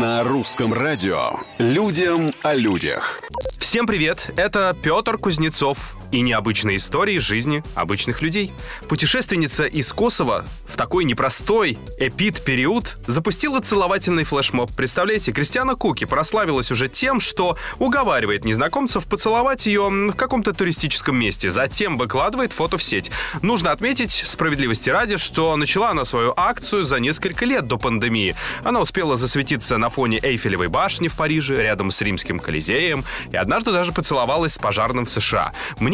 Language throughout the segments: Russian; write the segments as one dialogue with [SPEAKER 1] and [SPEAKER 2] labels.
[SPEAKER 1] На русском радио «Людям о людях».
[SPEAKER 2] Всем привет, это Петр Кузнецов и необычные истории жизни обычных людей. Путешественница из Косово в такой непростой эпид-период запустила целовательный флешмоб. Представляете, Кристиана Куки прославилась уже тем, что уговаривает незнакомцев поцеловать ее в каком-то туристическом месте, затем выкладывает фото в сеть. Нужно отметить, справедливости ради, что начала она свою акцию за несколько лет до пандемии. Она успела засветиться на фоне Эйфелевой башни в Париже, рядом с Римским Колизеем, и однажды даже поцеловалась с пожарным в США.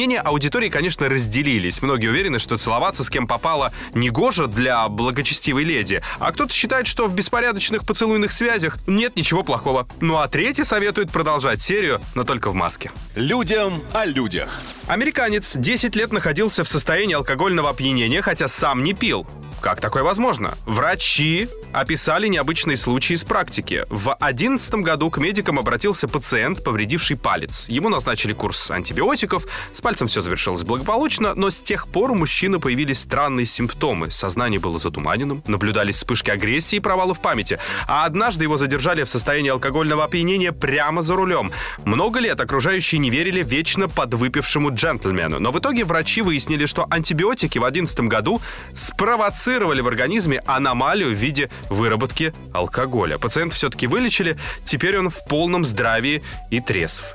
[SPEAKER 2] Мнения аудитории, конечно, разделились. Многие уверены, что целоваться с кем попало негоже для благочестивой леди, а кто-то считает, что в беспорядочных поцелуйных связях нет ничего плохого. Ну а третий советует продолжать серию, но только в маске.
[SPEAKER 1] Людям о людях.
[SPEAKER 2] Американец 10 лет находился в состоянии алкогольного опьянения, хотя сам не пил. Как такое возможно? Врачи описали необычные случаи из практики. В 2011 году к медикам обратился пациент, повредивший палец. Ему назначили курс антибиотиков, с пальцем все завершилось благополучно, но с тех пор у мужчины появились странные симптомы. Сознание было затуманенным, наблюдались вспышки агрессии и провалы в памяти. А однажды его задержали в состоянии алкогольного опьянения прямо за рулем. Много лет окружающие не верили вечно подвыпившему джентльмену, но в итоге врачи выяснили, что антибиотики в 2011 году спровоцировали в организме аномалию в виде выработки алкоголя. Пациент все-таки вылечили, теперь он в полном здравии и трезв.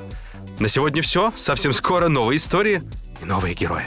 [SPEAKER 2] На сегодня все. Совсем скоро новые истории и новые герои.